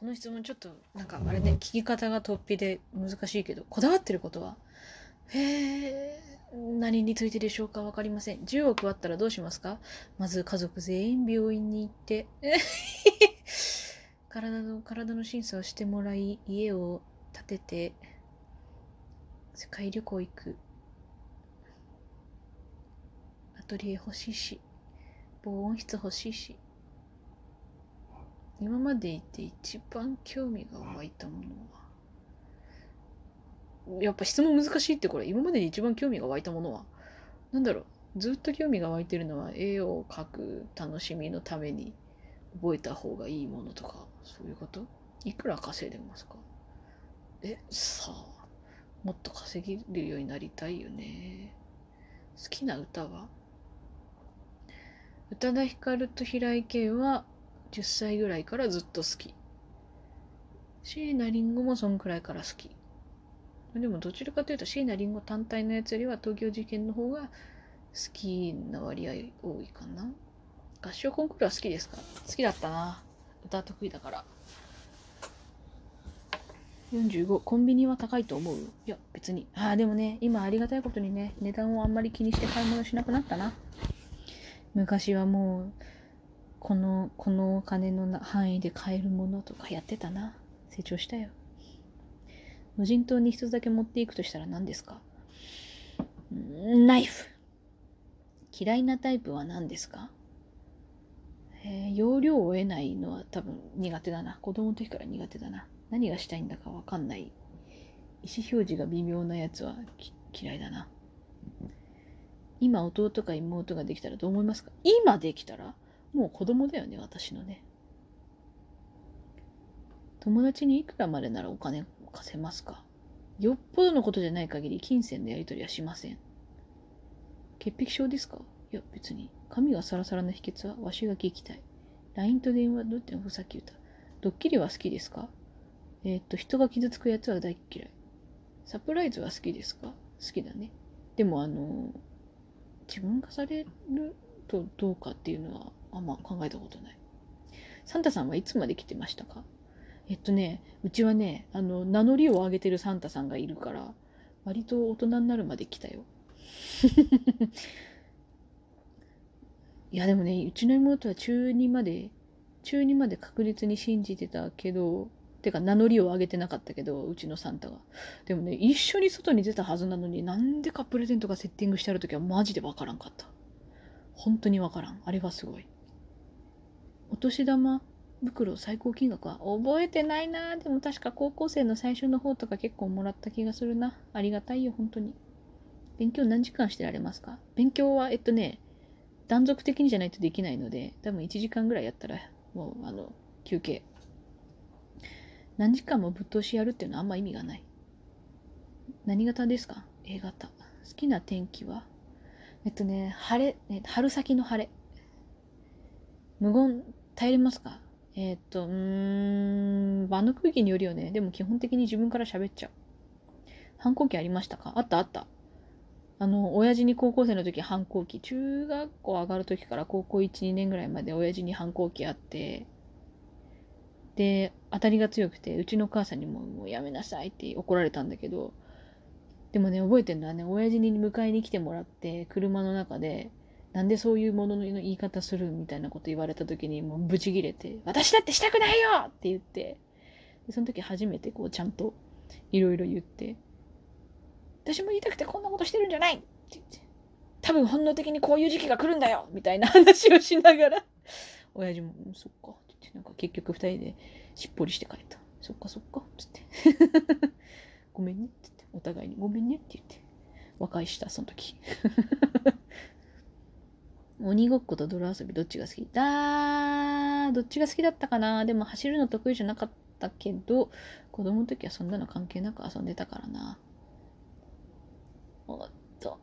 この質問ちょっとなんかあれね聞き方が突飛で難しいけどこだわってることは？へえ何についてでしょうか分かりません。10億あったらどうしますか？まず家族全員病院に行って。体の体の審査をしてもらい家を建てて世界旅行行く。アトリエ欲しいし防音室欲しいし今までいて一番興味が湧いたものは。やっぱ質問難しいってこれ。今までで一番興味が湧いたものは。なんだろう。ずっと興味が湧いてるのは絵を描く楽しみのために覚えた方がいいものとか。そういうこと？いくら稼いでますか？えさあもっと稼げるようになりたいよね。好きな歌は？宇多田ヒカルと平井堅は10歳ぐらいからずっと好き。椎名林檎もそんくらいから好き。でもどちらかというと椎名林檎単体のやつよりは東京事件の方が好きな割合多いかな。合唱コンクールは好きですか？好きだったな。歌得意だから。45コンビニは高いと思う？いや別にああでもね今ありがたいことにね値段をあんまり気にして買い物しなくなったな昔はもうこのこのお金の範囲で買えるものとかやってたな。成長したよ。無人島に一つだけ持っていくとしたら何ですか？ナイフ。嫌いなタイプは何ですか？えー、容量を得ないのは多分苦手だな。子供の時から苦手だな。何がしたいんだかわかんない。意思表示が微妙なやつは嫌いだな。今弟か妹ができたらどう思いますか？今できたら？もう子供だよね、私のね。友達にいくらまでならお金を貸せますか？よっぽどのことじゃない限り金銭のやり取りはしません。潔癖症ですか？いや、別に。髪がサラサラの秘訣はわしが聞きたい。LINE と電話、どうやってふさっき言った？ドッキリは好きですか？えー、っと、人が傷つくやつは大嫌い。サプライズは好きですか？好きだね。でも、あの、自分がされるとどうかっていうのはあんま考えたことない。サンタさんはいつまで来てましたか？えっとね、うちはね、あの、名乗りを上げてるサンタさんがいるから、割と大人になるまで来たよ。いや、でもね、うちの妹は中2まで、中2まで確実に信じてたけど、てか名乗りを上げてなかったけど、うちのサンタが。でもね、一緒に外に出たはずなのに、なんでかプレゼントがセッティングしてあるときはマジでわからんかった。本当にわからん。あれはすごい。お年玉袋最高金額は？覚えてないな。でも確か高校生の最初の方とか結構もらった気がするな。ありがたいよ本当に。勉強何時間してられますか？勉強はえっとね断続的にじゃないとできないので多分1時間ぐらいやったらもうあの休憩。何時間もぶっ通しやるっていうのはあんま意味がない。何型ですか？A 型。好きな天気は？えっとね晴れ、ね、春先の晴れ。無言耐えれますか？えー、っと、うーん、場の空気によるよね。でも基本的に自分から喋っちゃう。反抗期ありましたか？あったあった。あの、親父に高校生の時反抗期、中学校上がる時から高校1、2年ぐらいまで親父に反抗期あって、で、当たりが強くて、うちの母さんにももうやめなさいって怒られたんだけど、でもね、覚えてるのはね、親父に迎えに来てもらって、車の中で、なんでそういうものの言い方するみたいなこと言われた時にもうブチギレて、私だってしたくないよって言って、でその時初めてこうちゃんといろいろ言って、私も言いたくてこんなことしてるんじゃないって言って、多分本能的にこういう時期が来るんだよみたいな話をしながら、親父も、そっかって言って、なんか結局二人でしっぽりして帰った。そっかそっかつって。ごめんねって言って、お互いにごめんねって言って、和解した、その時。鬼ごっこと泥遊びどっちが好き？だどっちが好きだったかな？でも走るの得意じゃなかったけど、子供の時はそんなの関係なく遊んでたからな。おっと、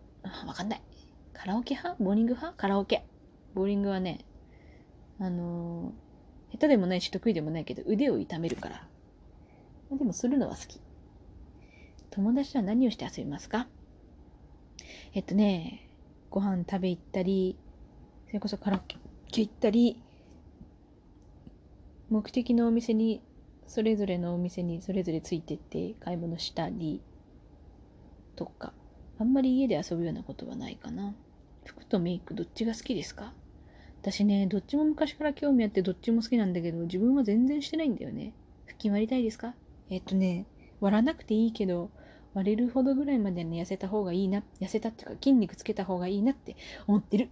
わかんない。カラオケ派？ボーリング派？カラオケ。ボーリングはね、あのー、下手でもないし得意でもないけど腕を痛めるから。でもするのは好き。友達とは何をして遊びますか？えっとね、ご飯食べ行ったり、それこそカラオケ行ったり、目的のお店にそれぞれのお店にそれぞれついてって買い物したりとかあんまり家で遊ぶようなことはないかな。服とメイクどっちが好きですか？私ねどっちも昔から興味あってどっちも好きなんだけど自分は全然してないんだよね。腹筋割りたいですか？えっとね割らなくていいけど割れるほどぐらいまでね痩せた方がいいな痩せたっていうか筋肉つけた方がいいなって思ってる。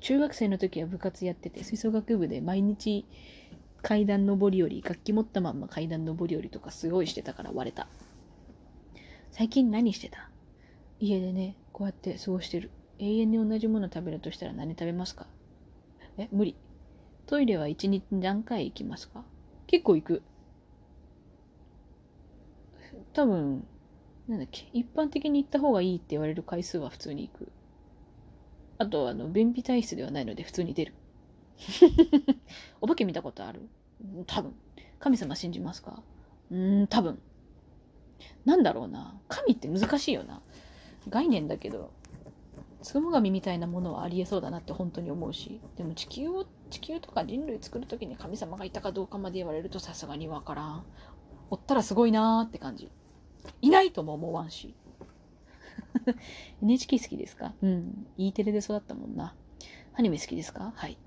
中学生の時は部活やってて吹奏楽部で毎日階段上り下り楽器持ったまんま階段上り下りとかすごいしてたから割れた。最近何してた？家でねこうやって過ごしてる。永遠に同じもの食べるとしたら何食べますか？え無理。トイレは一日何回行きますか？結構行く。多分なんだっけ？一般的に行った方がいいって言われる回数は普通に行く。あとあの便秘体質ではないので普通に出る。お化け見たことある？多分。神様信じますか？うーん多分。なんだろうな。神って難しいよな。概念だけどつぐも神みたいなものはありえそうだなって本当に思うし。でも地球を地球とか人類作る時に神様がいたかどうかまで言われるとさすがにわからん。おったらすごいなーって感じ。いないとも思わんし。NHK 好きですか？うん。E テレで育ったもんな。アニメ好きですか？はい。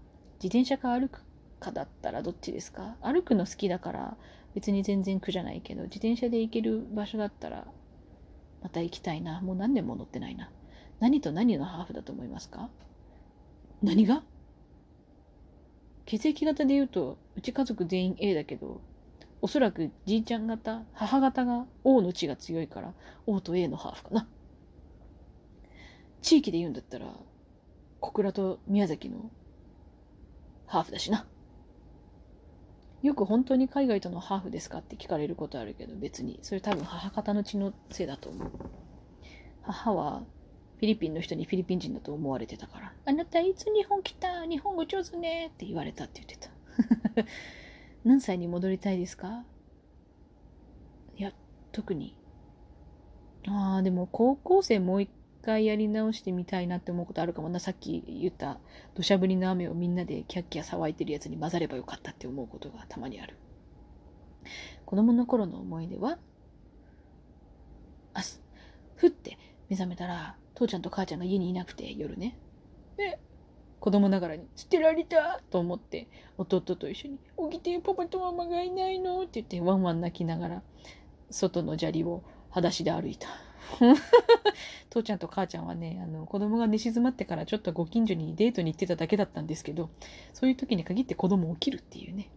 自転車か歩くかだったらどっちですか？歩くの好きだから別に全然苦じゃないけど自転車で行ける場所だったらまた行きたいな。もう何年も乗ってないな。何と何のハーフだと思いますか？何が？血液型で言うとうち家族全員 A だけどおそらくじいちゃん型母型が O の血が強いから O と A のハーフかな。地域で言うんだったら小倉と宮崎のハーフだしな。よく本当に海外とのハーフですかって聞かれることあるけど別に。それ多分母方の血のせいだと思う。母はフィリピンの人にフィリピン人だと思われてたから。あなたいつ日本来た？日本語上手ねって言われたって言ってた。何歳に戻りたいですか？いや特に。ああでも高校生もう一回やり直してみたいなって思うことあるかもなさっき言った土砂降りの雨をみんなでキャッキャ騒いでるやつに混ざればよかったって思うことがたまにある子供の頃の思い出はあすふって目覚めたら父ちゃんと母ちゃんが家にいなくて夜ねで子供ながらに「捨てられた!」と思って弟と一緒に「起きてパパとママがいないの?」って言ってワンワン泣きながら外の砂利を裸足で歩いた 父ちゃんと母ちゃんはねあの子供が寝静まってからちょっとご近所にデートに行ってただけだったんですけどそういう時に限って子供起きるっていうね。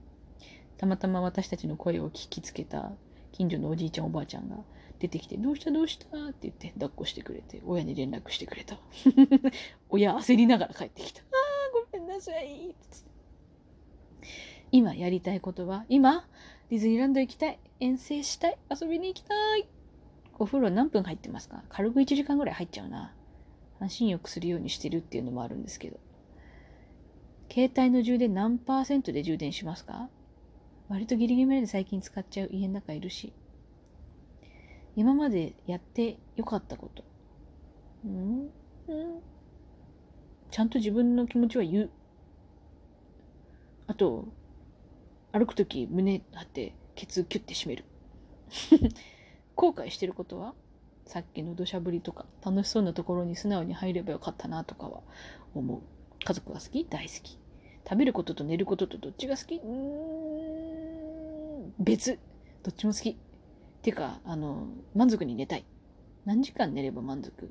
たまたま私たちの声を聞きつけた近所のおじいちゃんおばあちゃんが出てきて「どうしたどうした?」って言って抱っこしてくれて親に連絡してくれた。親焦りながら帰ってきた「あーごめんなさい」今やりたいことは？今？ディズニーランド行きたい？遠征したい？遊びに行きたい？お風呂何分入ってますか？軽く1時間ぐらい入っちゃうな。半身浴するようにしてるっていうのもあるんですけど。携帯の充電何パーセントで充電しますか？割とギリギリまで最近使っちゃう家の中いるし。今までやってよかったこと。うん？うん。ちゃんと自分の気持ちは言う。あと歩く時胸張ってケツキュッて締める。後悔してることは？さっきの土砂降りとか楽しそうなところに素直に入ればよかったなとかは思う。家族が好き？大好き。食べることと寝ることとどっちが好き？うん。別。どっちも好き。っていうかあの満足に寝たい。何時間寝れば満足？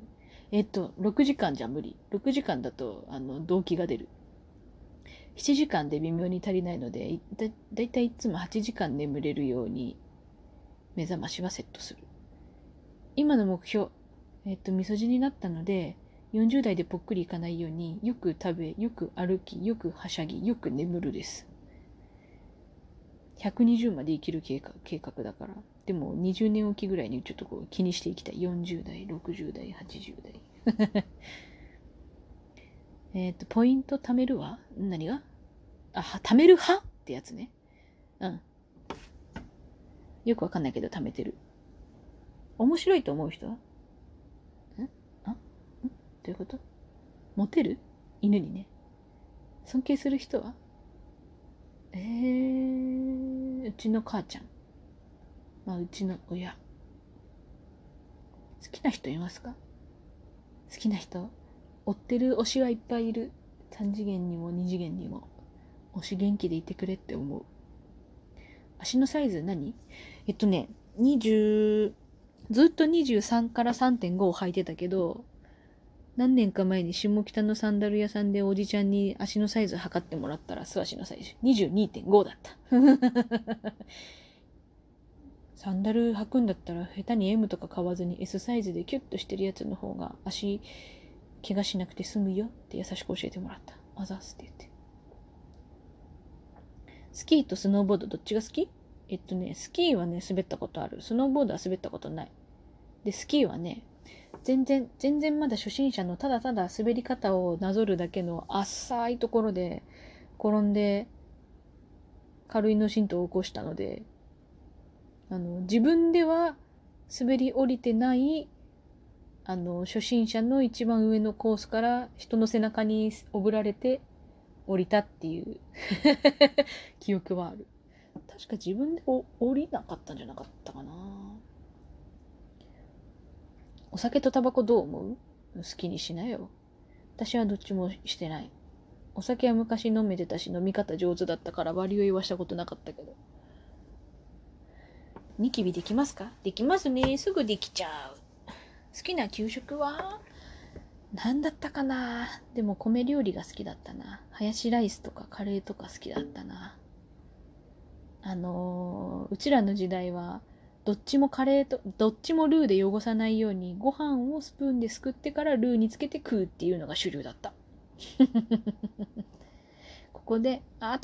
えっと6時間じゃ無理。6時間だとあの動機が出る。7時間で微妙に足りないのでだだいたいいつも8時間眠れるように目覚ましはセットする。今の目標えっとみそじになったので40代でぽっくりいかないようによく食べよく歩きよくはしゃぎよく眠るです。120まで生きる計画計画だから。でも20年おきぐらいにちょっとこう気にしていきたい。40代60代80代。えっとポイント貯めるわ何が？あ貯める派ってやつね。うん。よくわかんないけど貯めてる。面白いと思う人？はんあ？ん？どういうこと？モテる？犬にね。尊敬する人は？えー、うちの母ちゃん。まあ、うちの親。好きな人いますか？好きな人？追ってる推しはいっぱいいる。3次元にも2次元にも。推し元気でいてくれって思う。足のサイズ何？えっとね、20、ずっと23から3.5を履いてたけど、何年か前に下北のサンダル屋さんでおじちゃんに足のサイズ測ってもらったら素足のサイズ22.5だった。サンダル履くんだったら下手に M とか買わずに S サイズでキュッとしてるやつの方が足怪我しなくて済むよって優しく教えてもらった。あざすって言って。スキーとスノーボードどっちが好き？えっとね、スキーはね、滑ったことある。スノーボードは滑ったことない。で、スキーはね、全然、全然まだ初心者のただただ滑り方をなぞるだけの浅いところで転んで軽いの浸透を起こしたので、あの、自分では滑り降りてないあの、初心者の一番上のコースから人の背中におぶられて降りたっていう 記憶はある。確か自分でお降りなかったんじゃなかったかな。お酒とタバコどう思う？好きにしなよ。私はどっちもしてない。お酒は昔飲めてたし飲み方上手だったから割を言わしたことなかったけど。ニキビできますか？できますね。すぐできちゃう。好きな給食は？何だったかな？でも米料理が好きだったな。ハヤシライスとかカレーとか好きだったな。あのー、うちらの時代は、どっちもカレーと、どっちもルーで汚さないように、ご飯をスプーンですくってからルーにつけて食うっていうのが主流だった。ここで、あと